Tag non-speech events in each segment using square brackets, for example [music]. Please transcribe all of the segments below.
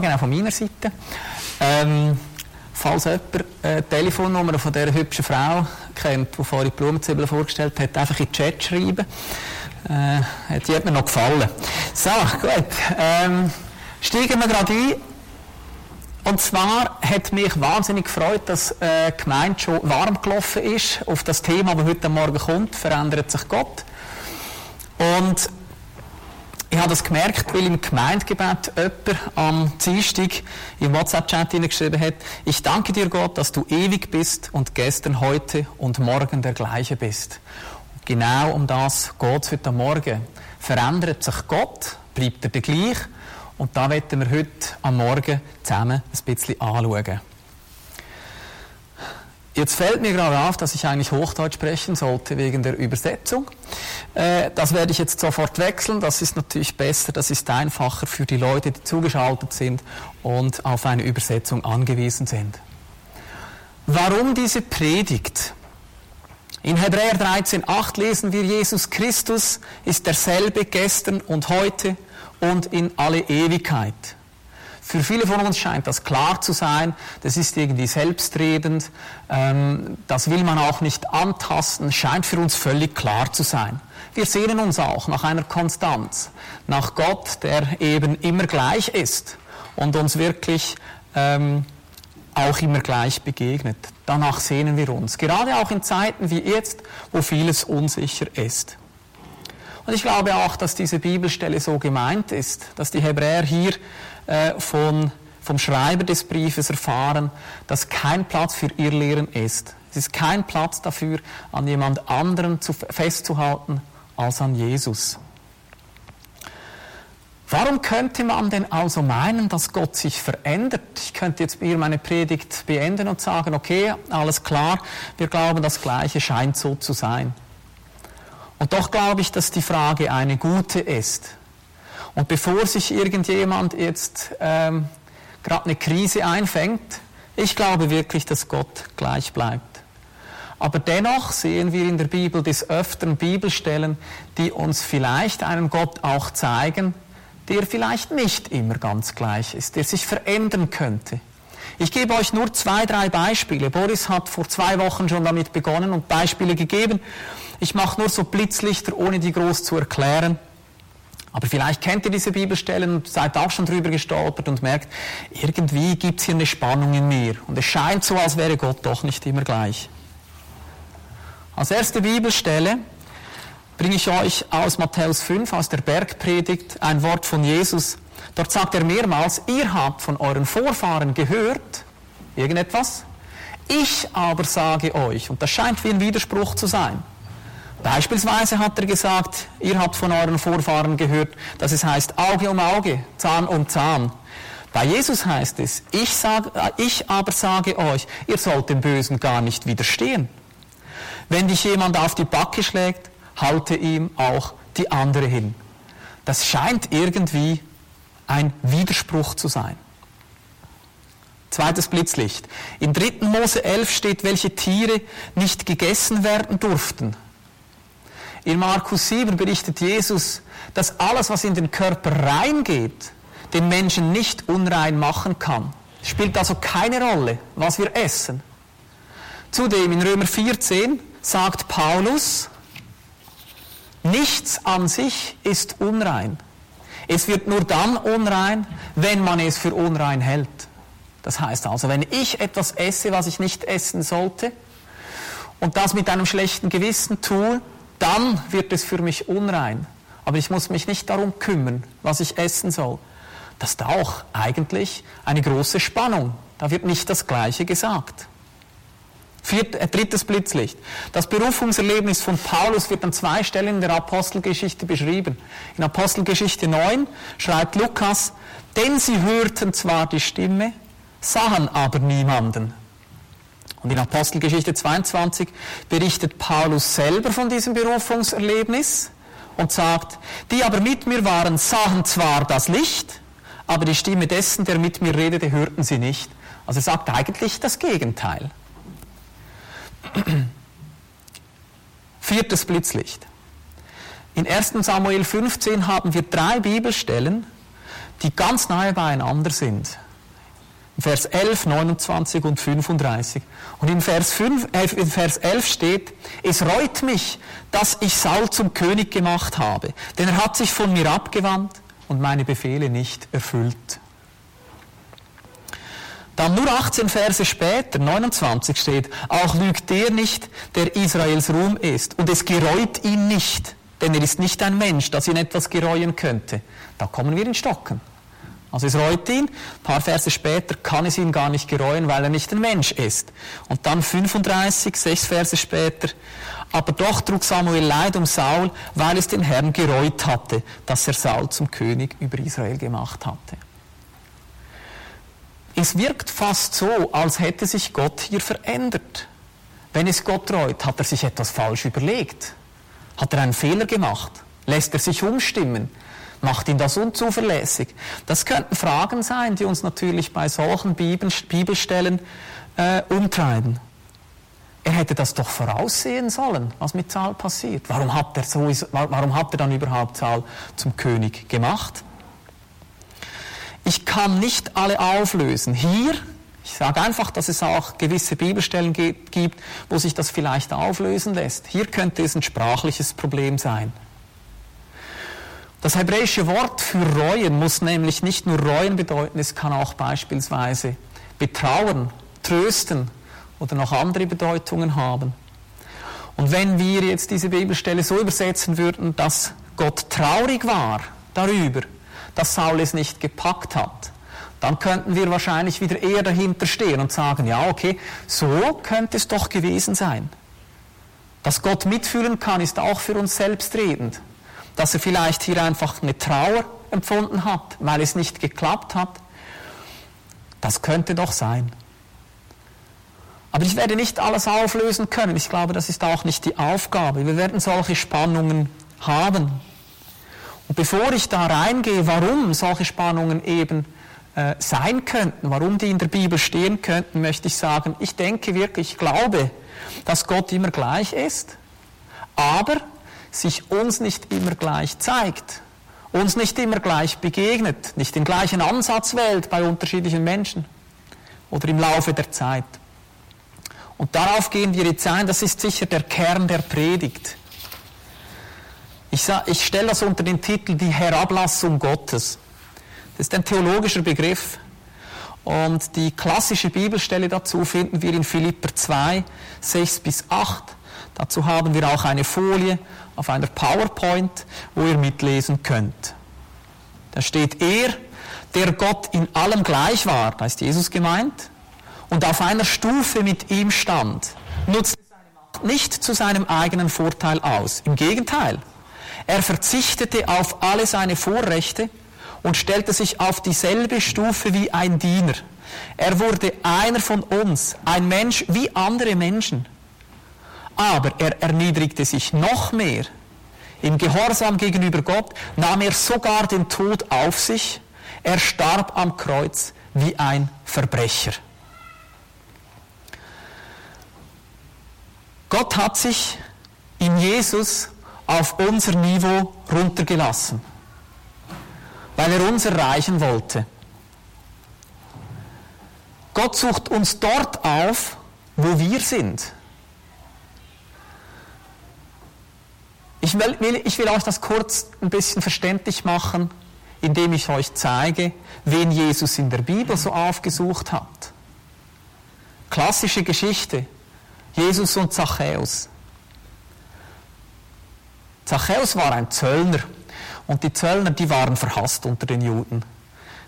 Morgen auch von meiner Seite. Ähm, falls jemand äh, die Telefonnummer von dieser hübschen Frau kennt, die vorhin die Blumenzwiebeln vorgestellt hat, einfach in den Chat schreiben. Äh, die hat mir noch gefallen. So, gut. Ähm, steigen wir gerade ein. Und zwar hat mich wahnsinnig gefreut, dass äh, die Gemeinde schon warm gelaufen ist auf das Thema, das heute Morgen kommt, verändert sich Gott. Und ich habe das gemerkt, weil im Gemeindegebet jemand am Dienstag im WhatsApp-Chat geschrieben hat, ich danke dir Gott, dass du ewig bist und gestern, heute und morgen der gleiche bist. Und genau um das geht es heute Morgen. Verändert sich Gott, bleibt er der gleich und da werden wir heute am Morgen zusammen ein bisschen anschauen. Jetzt fällt mir gerade auf, dass ich eigentlich Hochdeutsch sprechen sollte wegen der Übersetzung. Äh, das werde ich jetzt sofort wechseln. Das ist natürlich besser, das ist einfacher für die Leute, die zugeschaltet sind und auf eine Übersetzung angewiesen sind. Warum diese Predigt? In Hebräer 13,8 lesen wir, Jesus Christus ist derselbe gestern und heute und in alle Ewigkeit. Für viele von uns scheint das klar zu sein, das ist irgendwie selbstredend, ähm, das will man auch nicht antasten, scheint für uns völlig klar zu sein. Wir sehnen uns auch nach einer Konstanz, nach Gott, der eben immer gleich ist und uns wirklich ähm, auch immer gleich begegnet. Danach sehnen wir uns, gerade auch in Zeiten wie jetzt, wo vieles unsicher ist. Und ich glaube auch, dass diese Bibelstelle so gemeint ist, dass die Hebräer hier äh, von, vom Schreiber des Briefes erfahren, dass kein Platz für ihr Lehren ist. Es ist kein Platz dafür, an jemand anderen zu, festzuhalten als an Jesus. Warum könnte man denn also meinen, dass Gott sich verändert? Ich könnte jetzt hier meine Predigt beenden und sagen, okay, alles klar, wir glauben, das Gleiche scheint so zu sein. Und doch glaube ich, dass die Frage eine gute ist. Und bevor sich irgendjemand jetzt ähm, gerade eine Krise einfängt, ich glaube wirklich, dass Gott gleich bleibt. Aber dennoch sehen wir in der Bibel des Öfteren Bibelstellen, die uns vielleicht einen Gott auch zeigen, der vielleicht nicht immer ganz gleich ist, der sich verändern könnte. Ich gebe euch nur zwei, drei Beispiele. Boris hat vor zwei Wochen schon damit begonnen und Beispiele gegeben. Ich mache nur so Blitzlichter, ohne die groß zu erklären. Aber vielleicht kennt ihr diese Bibelstellen und seid auch schon drüber gestolpert und merkt, irgendwie gibt es hier eine Spannung in mir. Und es scheint so, als wäre Gott doch nicht immer gleich. Als erste Bibelstelle bringe ich euch aus Matthäus 5, aus der Bergpredigt, ein Wort von Jesus. Dort sagt er mehrmals, ihr habt von euren Vorfahren gehört, irgendetwas, ich aber sage euch, und das scheint wie ein Widerspruch zu sein. Beispielsweise hat er gesagt, ihr habt von euren Vorfahren gehört, dass es heißt Auge um Auge, Zahn um Zahn. Bei Jesus heißt es, ich, sag, ich aber sage euch, ihr sollt dem Bösen gar nicht widerstehen. Wenn dich jemand auf die Backe schlägt, halte ihm auch die andere hin. Das scheint irgendwie ein Widerspruch zu sein. Zweites Blitzlicht. In 3. Mose 11 steht, welche Tiere nicht gegessen werden durften. In Markus 7 berichtet Jesus, dass alles, was in den Körper reingeht, den Menschen nicht unrein machen kann. Spielt also keine Rolle, was wir essen. Zudem in Römer 14 sagt Paulus, nichts an sich ist unrein. Es wird nur dann unrein, wenn man es für unrein hält. Das heißt also, wenn ich etwas esse, was ich nicht essen sollte, und das mit einem schlechten Gewissen tue, dann wird es für mich unrein. Aber ich muss mich nicht darum kümmern, was ich essen soll. Das ist auch eigentlich eine große Spannung. Da wird nicht das Gleiche gesagt. Viert, äh, drittes Blitzlicht. Das Berufungserlebnis von Paulus wird an zwei Stellen in der Apostelgeschichte beschrieben. In Apostelgeschichte 9 schreibt Lukas, denn sie hörten zwar die Stimme, sahen aber niemanden. Und in Apostelgeschichte 22 berichtet Paulus selber von diesem Berufungserlebnis und sagt, die aber mit mir waren, sahen zwar das Licht, aber die Stimme dessen, der mit mir redete, hörten sie nicht. Also er sagt eigentlich das Gegenteil. [clears throat] Viertes Blitzlicht. In 1 Samuel 15 haben wir drei Bibelstellen, die ganz nahe beieinander sind. Vers 11, 29 und 35. Und in Vers, 5, äh, in Vers 11 steht, es reut mich, dass ich Saul zum König gemacht habe, denn er hat sich von mir abgewandt und meine Befehle nicht erfüllt. Dann nur 18 Verse später, 29 steht, auch lügt der nicht, der Israels Ruhm ist, und es gereut ihn nicht, denn er ist nicht ein Mensch, das ihn etwas gereuen könnte. Da kommen wir in Stocken. Also es reut ihn, ein paar Verse später kann es ihn gar nicht gereuen, weil er nicht ein Mensch ist. Und dann 35, sechs Verse später, aber doch trug Samuel Leid um Saul, weil es den Herrn gereut hatte, dass er Saul zum König über Israel gemacht hatte. Es wirkt fast so, als hätte sich Gott hier verändert. Wenn es Gott reut, hat er sich etwas falsch überlegt. Hat er einen Fehler gemacht? Lässt er sich umstimmen? Macht ihn das unzuverlässig? Das könnten Fragen sein, die uns natürlich bei solchen Bibelstellen äh, umtreiben. Er hätte das doch voraussehen sollen, was mit Saul passiert. Warum hat er, so, warum hat er dann überhaupt Saul zum König gemacht? Ich kann nicht alle auflösen. Hier, ich sage einfach, dass es auch gewisse Bibelstellen gibt, wo sich das vielleicht auflösen lässt. Hier könnte es ein sprachliches Problem sein. Das hebräische Wort für reuen muss nämlich nicht nur reuen bedeuten, es kann auch beispielsweise betrauern, trösten oder noch andere Bedeutungen haben. Und wenn wir jetzt diese Bibelstelle so übersetzen würden, dass Gott traurig war darüber, dass Saul es nicht gepackt hat, dann könnten wir wahrscheinlich wieder eher dahinter stehen und sagen, ja, okay, so könnte es doch gewesen sein. Dass Gott mitfühlen kann, ist auch für uns selbstredend dass er vielleicht hier einfach eine Trauer empfunden hat, weil es nicht geklappt hat. Das könnte doch sein. Aber ich werde nicht alles auflösen können. Ich glaube, das ist auch nicht die Aufgabe. Wir werden solche Spannungen haben. Und bevor ich da reingehe, warum solche Spannungen eben äh, sein könnten, warum die in der Bibel stehen könnten, möchte ich sagen, ich denke wirklich, ich glaube, dass Gott immer gleich ist, aber sich uns nicht immer gleich zeigt, uns nicht immer gleich begegnet, nicht den gleichen Ansatz wählt bei unterschiedlichen Menschen oder im Laufe der Zeit. Und darauf gehen wir jetzt ein, das ist sicher der Kern der Predigt. Ich, ich stelle das unter den Titel die Herablassung Gottes. Das ist ein theologischer Begriff. Und die klassische Bibelstelle dazu finden wir in Philipper 2, 6 bis 8. Dazu haben wir auch eine Folie auf einer PowerPoint, wo ihr mitlesen könnt. Da steht er, der Gott in allem gleich war, da ist Jesus gemeint, und auf einer Stufe mit ihm stand, nutzte seine Macht nicht zu seinem eigenen Vorteil aus. Im Gegenteil, er verzichtete auf alle seine Vorrechte und stellte sich auf dieselbe Stufe wie ein Diener. Er wurde einer von uns, ein Mensch wie andere Menschen. Aber er erniedrigte sich noch mehr. Im Gehorsam gegenüber Gott nahm er sogar den Tod auf sich. Er starb am Kreuz wie ein Verbrecher. Gott hat sich in Jesus auf unser Niveau runtergelassen, weil er uns erreichen wollte. Gott sucht uns dort auf, wo wir sind. Ich will, ich will euch das kurz ein bisschen verständlich machen, indem ich euch zeige, wen Jesus in der Bibel so aufgesucht hat. Klassische Geschichte. Jesus und Zachäus. Zachäus war ein Zöllner und die Zöllner, die waren verhasst unter den Juden.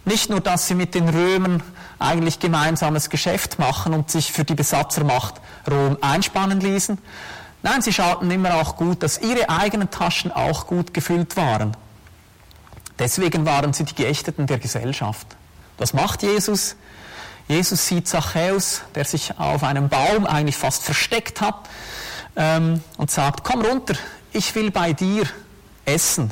Nicht nur, dass sie mit den Römern eigentlich gemeinsames Geschäft machen und sich für die Besatzermacht Rom einspannen ließen, Nein, sie schauten immer auch gut, dass ihre eigenen Taschen auch gut gefüllt waren. Deswegen waren sie die Geächteten der Gesellschaft. Was macht Jesus? Jesus sieht Zachäus, der sich auf einem Baum eigentlich fast versteckt hat, ähm, und sagt, komm runter, ich will bei dir essen.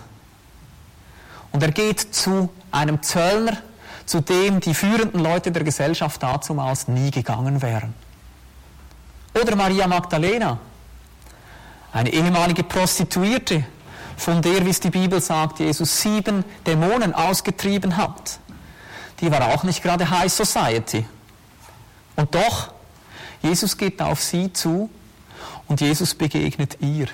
Und er geht zu einem Zöllner, zu dem die führenden Leute der Gesellschaft dazumals nie gegangen wären. Oder Maria Magdalena, eine ehemalige Prostituierte, von der, wie es die Bibel sagt, Jesus sieben Dämonen ausgetrieben hat, die war auch nicht gerade High Society. Und doch, Jesus geht auf sie zu und Jesus begegnet ihr.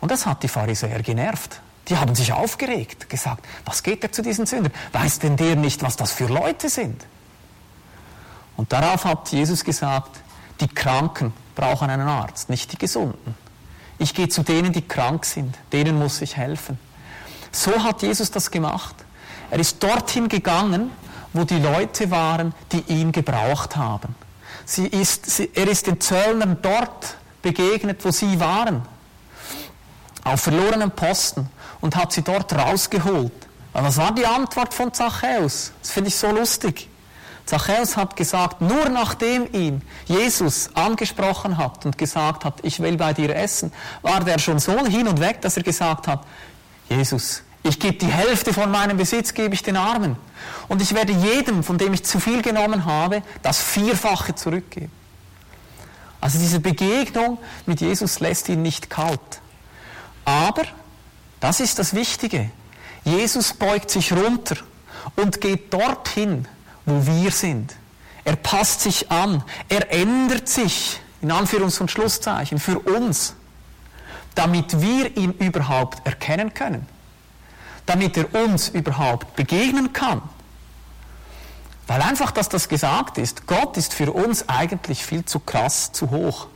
Und das hat die Pharisäer genervt. Die haben sich aufgeregt, gesagt, was geht er zu diesen Sündern? Weiß denn der nicht, was das für Leute sind? Und darauf hat Jesus gesagt, die Kranken brauchen einen Arzt, nicht die Gesunden. Ich gehe zu denen, die krank sind, denen muss ich helfen. So hat Jesus das gemacht. Er ist dorthin gegangen, wo die Leute waren, die ihn gebraucht haben. Sie ist, sie, er ist den Zöllnern dort begegnet, wo sie waren, auf verlorenen Posten und hat sie dort rausgeholt. Was war die Antwort von Zachäus? Das finde ich so lustig. Zachäus hat gesagt, nur nachdem ihn Jesus angesprochen hat und gesagt hat, ich will bei dir essen, war der schon so hin und weg, dass er gesagt hat, Jesus, ich gebe die Hälfte von meinem Besitz, gebe ich den Armen. Und ich werde jedem, von dem ich zu viel genommen habe, das Vierfache zurückgeben. Also diese Begegnung mit Jesus lässt ihn nicht kalt. Aber, das ist das Wichtige, Jesus beugt sich runter und geht dorthin, wo wir sind. Er passt sich an, er ändert sich, in Anführungs- und Schlusszeichen, für uns, damit wir ihn überhaupt erkennen können, damit er uns überhaupt begegnen kann. Weil einfach, dass das gesagt ist, Gott ist für uns eigentlich viel zu krass, zu hoch,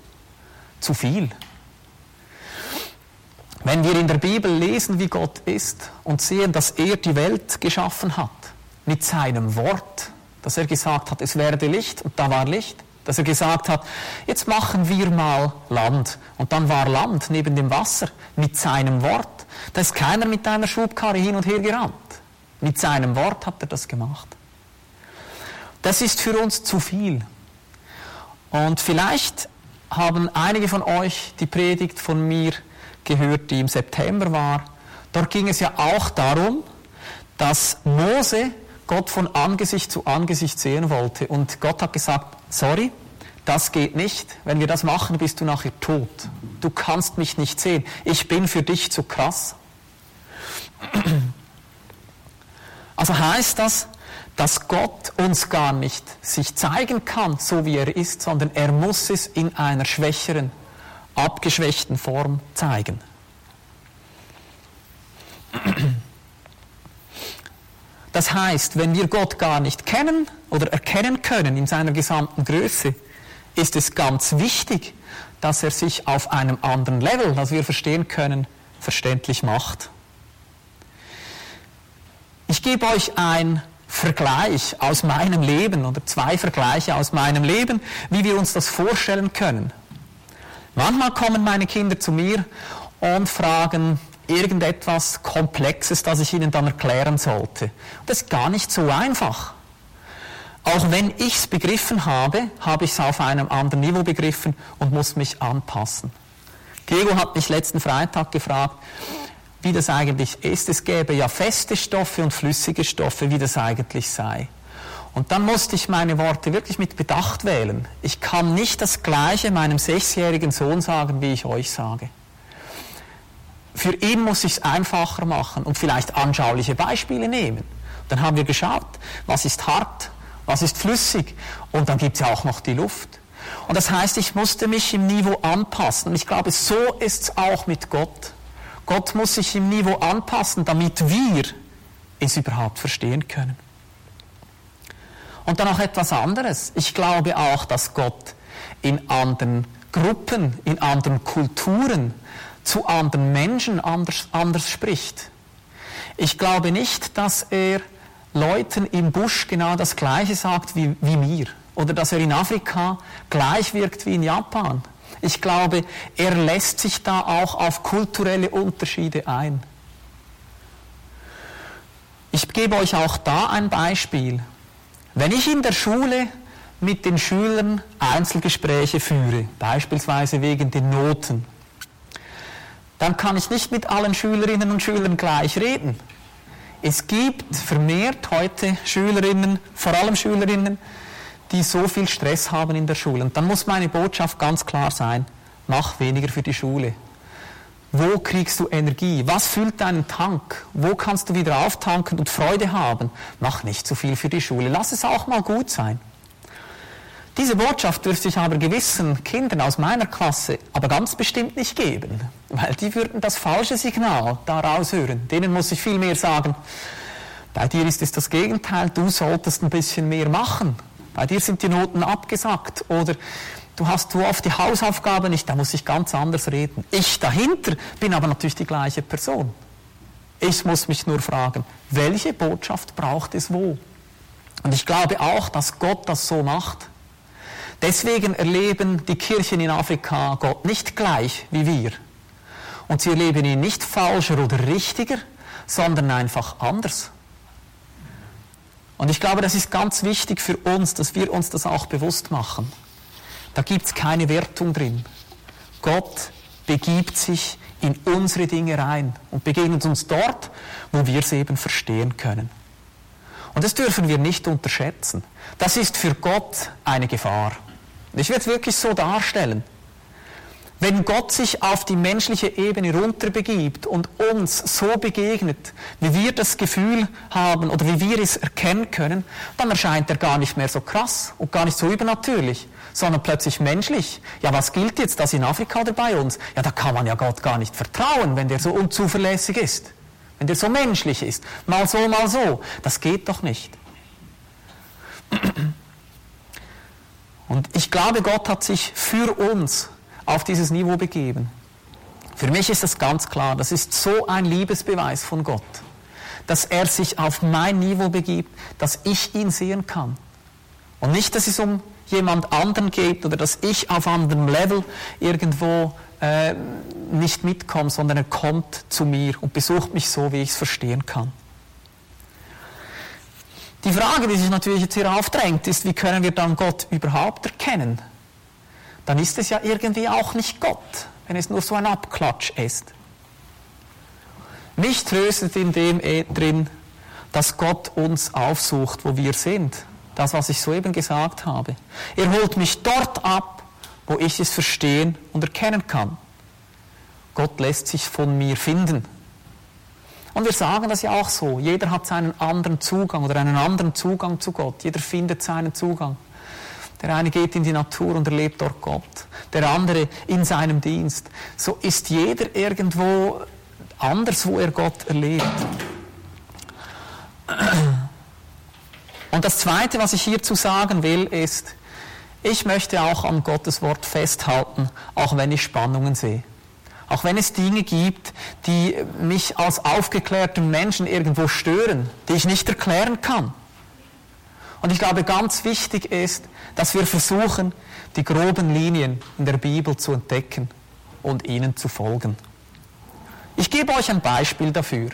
zu viel. Wenn wir in der Bibel lesen, wie Gott ist und sehen, dass er die Welt geschaffen hat, mit seinem Wort, dass er gesagt hat, es werde Licht und da war Licht. Dass er gesagt hat, jetzt machen wir mal Land. Und dann war Land neben dem Wasser mit seinem Wort. Da ist keiner mit einer Schubkarre hin und her gerannt. Mit seinem Wort hat er das gemacht. Das ist für uns zu viel. Und vielleicht haben einige von euch die Predigt von mir gehört, die im September war. Dort ging es ja auch darum, dass Mose Gott von Angesicht zu Angesicht sehen wollte. Und Gott hat gesagt, sorry, das geht nicht. Wenn wir das machen, bist du nachher tot. Du kannst mich nicht sehen. Ich bin für dich zu krass. [clears throat] Also heißt das, dass Gott uns gar nicht sich zeigen kann, so wie er ist, sondern er muss es in einer schwächeren, abgeschwächten Form zeigen. [clears throat] Das heißt, wenn wir Gott gar nicht kennen oder erkennen können in seiner gesamten Größe, ist es ganz wichtig, dass er sich auf einem anderen Level, das wir verstehen können, verständlich macht. Ich gebe euch einen Vergleich aus meinem Leben oder zwei Vergleiche aus meinem Leben, wie wir uns das vorstellen können. Manchmal kommen meine Kinder zu mir und fragen, irgendetwas Komplexes, das ich Ihnen dann erklären sollte. Das ist gar nicht so einfach. Auch wenn ich es begriffen habe, habe ich es auf einem anderen Niveau begriffen und muss mich anpassen. Diego hat mich letzten Freitag gefragt, wie das eigentlich ist. Es gäbe ja feste Stoffe und flüssige Stoffe, wie das eigentlich sei. Und dann musste ich meine Worte wirklich mit Bedacht wählen. Ich kann nicht das Gleiche meinem sechsjährigen Sohn sagen, wie ich euch sage. Für ihn muss ich es einfacher machen und vielleicht anschauliche Beispiele nehmen. Dann haben wir geschaut, was ist hart, was ist flüssig und dann gibt es ja auch noch die Luft. Und das heißt, ich musste mich im Niveau anpassen. Und ich glaube, so ist es auch mit Gott. Gott muss sich im Niveau anpassen, damit wir es überhaupt verstehen können. Und dann noch etwas anderes. Ich glaube auch, dass Gott in anderen Gruppen, in anderen Kulturen zu anderen Menschen anders, anders spricht. Ich glaube nicht, dass er Leuten im Busch genau das Gleiche sagt wie, wie mir oder dass er in Afrika gleich wirkt wie in Japan. Ich glaube, er lässt sich da auch auf kulturelle Unterschiede ein. Ich gebe euch auch da ein Beispiel. Wenn ich in der Schule mit den Schülern Einzelgespräche führe, beispielsweise wegen den Noten, dann kann ich nicht mit allen Schülerinnen und Schülern gleich reden. Es gibt vermehrt heute Schülerinnen, vor allem Schülerinnen, die so viel Stress haben in der Schule. Und dann muss meine Botschaft ganz klar sein, mach weniger für die Schule. Wo kriegst du Energie? Was füllt deinen Tank? Wo kannst du wieder auftanken und Freude haben? Mach nicht zu viel für die Schule. Lass es auch mal gut sein. Diese Botschaft dürfte ich aber gewissen Kindern aus meiner Klasse aber ganz bestimmt nicht geben, weil die würden das falsche Signal daraus hören. Denen muss ich viel mehr sagen, bei dir ist es das Gegenteil, du solltest ein bisschen mehr machen. Bei dir sind die Noten abgesackt oder du hast so oft die Hausaufgabe nicht, da muss ich ganz anders reden. Ich dahinter bin aber natürlich die gleiche Person. Ich muss mich nur fragen, welche Botschaft braucht es wo? Und ich glaube auch, dass Gott das so macht. Deswegen erleben die Kirchen in Afrika Gott nicht gleich wie wir. Und sie erleben ihn nicht falscher oder richtiger, sondern einfach anders. Und ich glaube, das ist ganz wichtig für uns, dass wir uns das auch bewusst machen. Da gibt es keine Wertung drin. Gott begibt sich in unsere Dinge rein und begegnet uns dort, wo wir es eben verstehen können. Und das dürfen wir nicht unterschätzen. Das ist für Gott eine Gefahr. Ich werde es wirklich so darstellen. Wenn Gott sich auf die menschliche Ebene runterbegibt und uns so begegnet, wie wir das Gefühl haben oder wie wir es erkennen können, dann erscheint er gar nicht mehr so krass und gar nicht so übernatürlich, sondern plötzlich menschlich. Ja, was gilt jetzt das in Afrika oder bei uns? Ja, da kann man ja Gott gar nicht vertrauen, wenn der so unzuverlässig ist, wenn der so menschlich ist. Mal so, mal so. Das geht doch nicht. Und ich glaube, Gott hat sich für uns auf dieses Niveau begeben. Für mich ist das ganz klar, das ist so ein Liebesbeweis von Gott, dass er sich auf mein Niveau begibt, dass ich ihn sehen kann. Und nicht, dass es um jemand anderen geht oder dass ich auf anderem Level irgendwo äh, nicht mitkomme, sondern er kommt zu mir und besucht mich so, wie ich es verstehen kann. Die Frage, die sich natürlich jetzt hier aufdrängt, ist, wie können wir dann Gott überhaupt erkennen? Dann ist es ja irgendwie auch nicht Gott, wenn es nur so ein Abklatsch ist. Mich tröstet in dem eh drin, dass Gott uns aufsucht, wo wir sind. Das, was ich soeben gesagt habe. Er holt mich dort ab, wo ich es verstehen und erkennen kann. Gott lässt sich von mir finden. Und wir sagen das ja auch so. Jeder hat seinen anderen Zugang oder einen anderen Zugang zu Gott. Jeder findet seinen Zugang. Der eine geht in die Natur und erlebt dort Gott. Der andere in seinem Dienst. So ist jeder irgendwo anders, wo er Gott erlebt. Und das Zweite, was ich hierzu sagen will, ist, ich möchte auch an Gottes Wort festhalten, auch wenn ich Spannungen sehe. Auch wenn es Dinge gibt, die mich als aufgeklärten Menschen irgendwo stören, die ich nicht erklären kann. Und ich glaube, ganz wichtig ist, dass wir versuchen, die groben Linien in der Bibel zu entdecken und ihnen zu folgen. Ich gebe euch ein Beispiel dafür.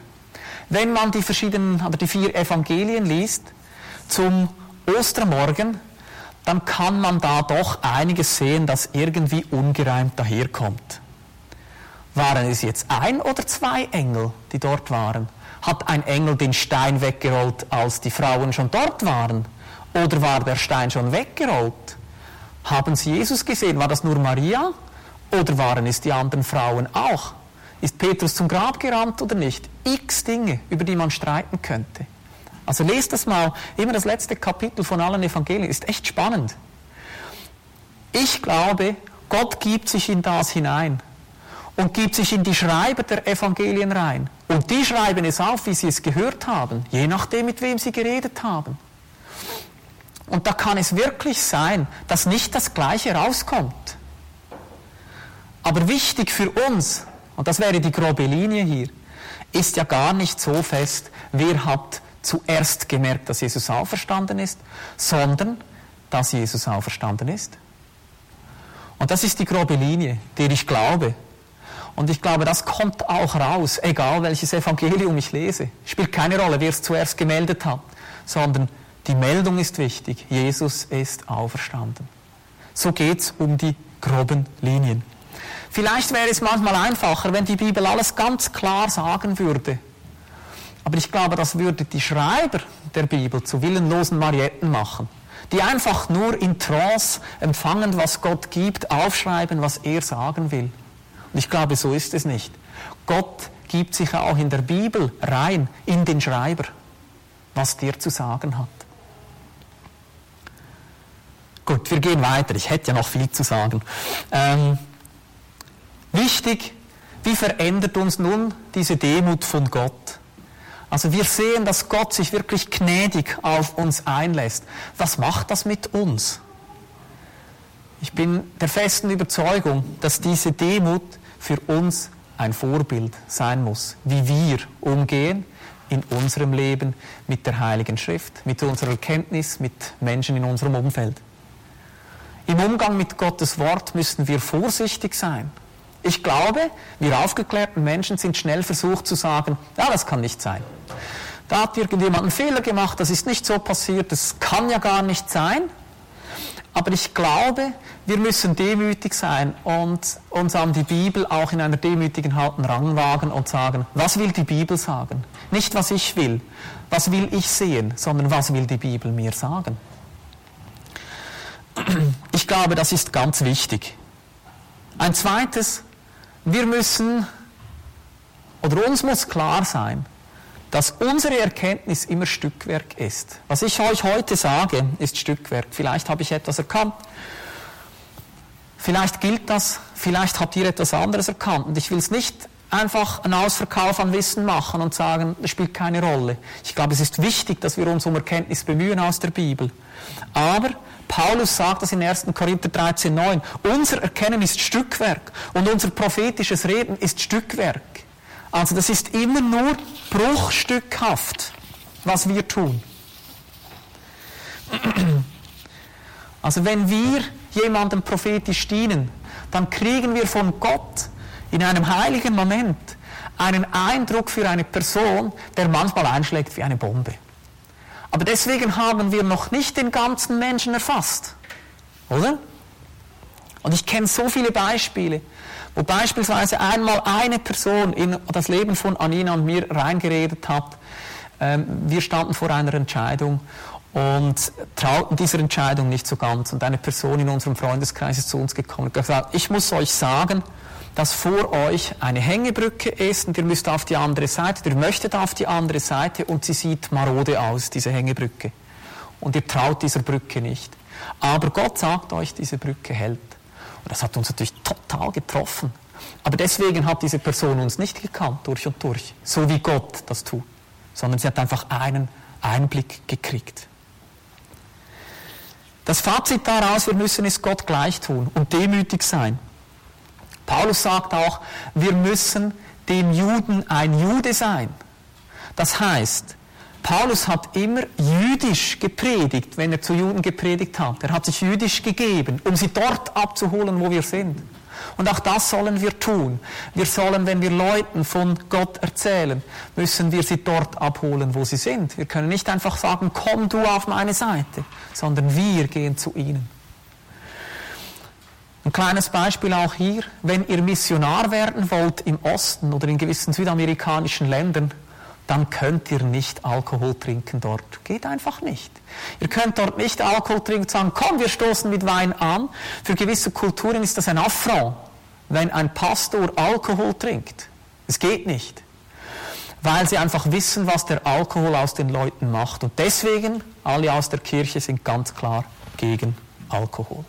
Wenn man die verschiedenen, oder die vier Evangelien liest zum Ostermorgen, dann kann man da doch einiges sehen, das irgendwie ungereimt daherkommt. Waren es jetzt ein oder zwei Engel, die dort waren? Hat ein Engel den Stein weggerollt, als die Frauen schon dort waren? Oder war der Stein schon weggerollt? Haben sie Jesus gesehen? War das nur Maria? Oder waren es die anderen Frauen auch? Ist Petrus zum Grab gerannt oder nicht? X Dinge, über die man streiten könnte. Also lest das mal, immer das letzte Kapitel von allen Evangelien, ist echt spannend. Ich glaube, Gott gibt sich in das hinein und gibt sich in die Schreiber der Evangelien rein. Und die schreiben es auf, wie sie es gehört haben, je nachdem, mit wem sie geredet haben. Und da kann es wirklich sein, dass nicht das Gleiche rauskommt. Aber wichtig für uns, und das wäre die grobe Linie hier, ist ja gar nicht so fest, wer hat zuerst gemerkt, dass Jesus auferstanden ist, sondern dass Jesus auferstanden ist. Und das ist die grobe Linie, die ich glaube, und ich glaube, das kommt auch raus, egal welches Evangelium ich lese. Spielt keine Rolle, wer es zuerst gemeldet hat, sondern die Meldung ist wichtig. Jesus ist auferstanden. So geht es um die groben Linien. Vielleicht wäre es manchmal einfacher, wenn die Bibel alles ganz klar sagen würde. Aber ich glaube, das würde die Schreiber der Bibel zu willenlosen Marietten machen, die einfach nur in Trance empfangen, was Gott gibt, aufschreiben, was er sagen will. Und ich glaube, so ist es nicht. Gott gibt sich auch in der Bibel rein in den Schreiber, was der zu sagen hat. Gut, wir gehen weiter. Ich hätte ja noch viel zu sagen. Ähm, wichtig, wie verändert uns nun diese Demut von Gott? Also wir sehen, dass Gott sich wirklich gnädig auf uns einlässt. Was macht das mit uns? Ich bin der festen Überzeugung, dass diese Demut für uns ein Vorbild sein muss, wie wir umgehen in unserem Leben mit der Heiligen Schrift, mit unserer Erkenntnis, mit Menschen in unserem Umfeld. Im Umgang mit Gottes Wort müssen wir vorsichtig sein. Ich glaube, wir aufgeklärten Menschen sind schnell versucht zu sagen, ja, das kann nicht sein. Da hat irgendjemand einen Fehler gemacht, das ist nicht so passiert, das kann ja gar nicht sein. Aber ich glaube, wir müssen demütig sein und uns an die Bibel auch in einer demütigen Haltung ranwagen und sagen, was will die Bibel sagen? Nicht, was ich will, was will ich sehen, sondern was will die Bibel mir sagen? Ich glaube, das ist ganz wichtig. Ein zweites, wir müssen, oder uns muss klar sein, dass unsere Erkenntnis immer Stückwerk ist. Was ich euch heute sage, ist Stückwerk. Vielleicht habe ich etwas erkannt. Vielleicht gilt das, vielleicht habt ihr etwas anderes erkannt. Und ich will es nicht einfach einen Ausverkauf an Wissen machen und sagen, das spielt keine Rolle. Ich glaube, es ist wichtig, dass wir uns um Erkenntnis bemühen aus der Bibel. Aber Paulus sagt das in 1. Korinther 13, 9. Unser Erkennen ist Stückwerk und unser prophetisches Reden ist Stückwerk. Also das ist immer nur bruchstückhaft, was wir tun. Also wenn wir jemandem prophetisch dienen, dann kriegen wir von Gott in einem heiligen Moment einen Eindruck für eine Person, der manchmal einschlägt wie eine Bombe. Aber deswegen haben wir noch nicht den ganzen Menschen erfasst. Oder? Und ich kenne so viele Beispiele, wo beispielsweise einmal eine Person in das Leben von Anina und mir reingeredet hat. Ähm, wir standen vor einer Entscheidung und trauten dieser Entscheidung nicht so ganz. Und eine Person in unserem Freundeskreis ist zu uns gekommen und gesagt, ich muss euch sagen, dass vor euch eine Hängebrücke ist und ihr müsst auf die andere Seite, ihr möchtet auf die andere Seite und sie sieht marode aus, diese Hängebrücke. Und ihr traut dieser Brücke nicht. Aber Gott sagt euch, diese Brücke hält. Das hat uns natürlich total getroffen. Aber deswegen hat diese Person uns nicht gekannt, durch und durch, so wie Gott das tut, sondern sie hat einfach einen Einblick gekriegt. Das Fazit daraus, wir müssen es Gott gleich tun und demütig sein. Paulus sagt auch, wir müssen dem Juden ein Jude sein. Das heißt, Paulus hat immer jüdisch gepredigt, wenn er zu Juden gepredigt hat. Er hat sich jüdisch gegeben, um sie dort abzuholen, wo wir sind. Und auch das sollen wir tun. Wir sollen, wenn wir Leuten von Gott erzählen, müssen wir sie dort abholen, wo sie sind. Wir können nicht einfach sagen, komm du auf meine Seite, sondern wir gehen zu ihnen. Ein kleines Beispiel auch hier, wenn ihr Missionar werden wollt im Osten oder in gewissen südamerikanischen Ländern, dann könnt ihr nicht Alkohol trinken dort. Geht einfach nicht. Ihr könnt dort nicht Alkohol trinken und sagen, komm, wir stoßen mit Wein an. Für gewisse Kulturen ist das ein Affront, wenn ein Pastor Alkohol trinkt. Es geht nicht. Weil sie einfach wissen, was der Alkohol aus den Leuten macht. Und deswegen, alle aus der Kirche sind ganz klar gegen Alkohol.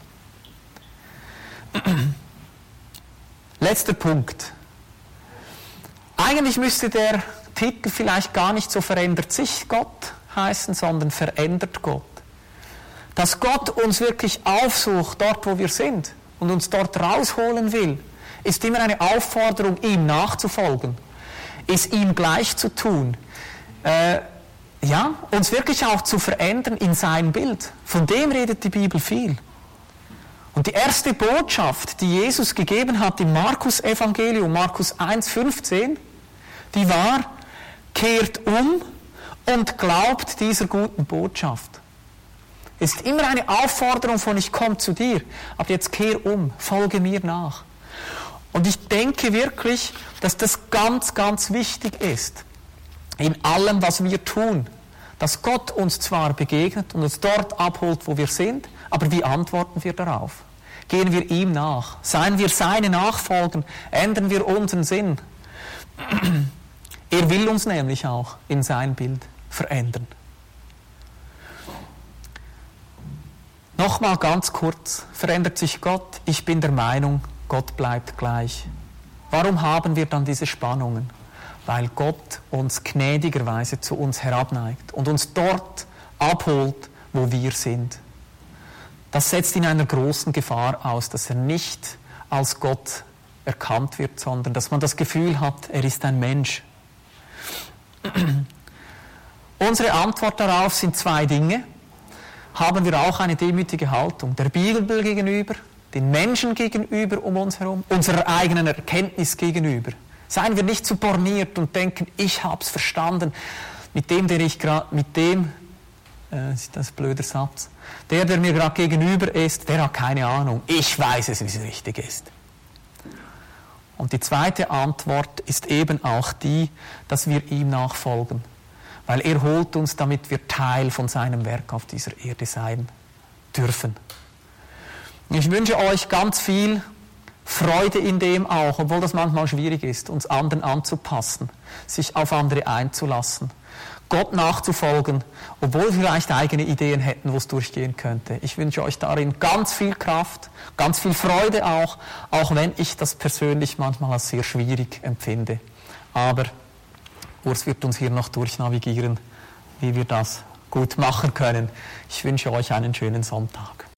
[clears throat] Letzter Punkt. Eigentlich müsste der Titel vielleicht gar nicht so verändert sich Gott heißen, sondern verändert Gott. Dass Gott uns wirklich aufsucht, dort wo wir sind und uns dort rausholen will, ist immer eine Aufforderung, ihm nachzufolgen, es ihm gleich zu tun. Äh, ja, uns wirklich auch zu verändern in sein Bild. Von dem redet die Bibel viel. Und die erste Botschaft, die Jesus gegeben hat im Markus Evangelium, Markus 1,15, die war, kehrt um und glaubt dieser guten Botschaft. Ist immer eine Aufforderung von ich komme zu dir, aber jetzt kehr um, folge mir nach. Und ich denke wirklich, dass das ganz, ganz wichtig ist, in allem, was wir tun, dass Gott uns zwar begegnet und uns dort abholt, wo wir sind, aber wie antworten wir darauf? Gehen wir ihm nach. Seien wir seine Nachfolgen. Ändern wir unseren Sinn. [clears throat] Er will uns nämlich auch in sein Bild verändern. Nochmal ganz kurz, verändert sich Gott? Ich bin der Meinung, Gott bleibt gleich. Warum haben wir dann diese Spannungen? Weil Gott uns gnädigerweise zu uns herabneigt und uns dort abholt, wo wir sind. Das setzt ihn einer großen Gefahr aus, dass er nicht als Gott erkannt wird, sondern dass man das Gefühl hat, er ist ein Mensch. [clears throat] Unsere Antwort darauf sind zwei Dinge haben wir auch eine demütige Haltung der Bibel gegenüber, den Menschen gegenüber um uns herum, unserer eigenen Erkenntnis gegenüber. Seien wir nicht zu borniert und denken, ich habe es verstanden, mit dem, der ich gerade, mit dem, äh, ist das ein blöder Satz, der, der mir gerade gegenüber ist, der hat keine Ahnung. Ich weiß es, wie es richtig ist. Und die zweite Antwort ist eben auch die, dass wir ihm nachfolgen weil er holt uns, damit wir Teil von seinem Werk auf dieser Erde sein dürfen. Ich wünsche euch ganz viel Freude in dem auch, obwohl das manchmal schwierig ist, uns anderen anzupassen, sich auf andere einzulassen, Gott nachzufolgen, obwohl wir vielleicht eigene Ideen hätten, wo es durchgehen könnte. Ich wünsche euch darin ganz viel Kraft, ganz viel Freude auch, auch wenn ich das persönlich manchmal als sehr schwierig empfinde. Aber Urs wird uns hier noch durchnavigieren, wie wir das gut machen können. Ich wünsche euch einen schönen Sonntag.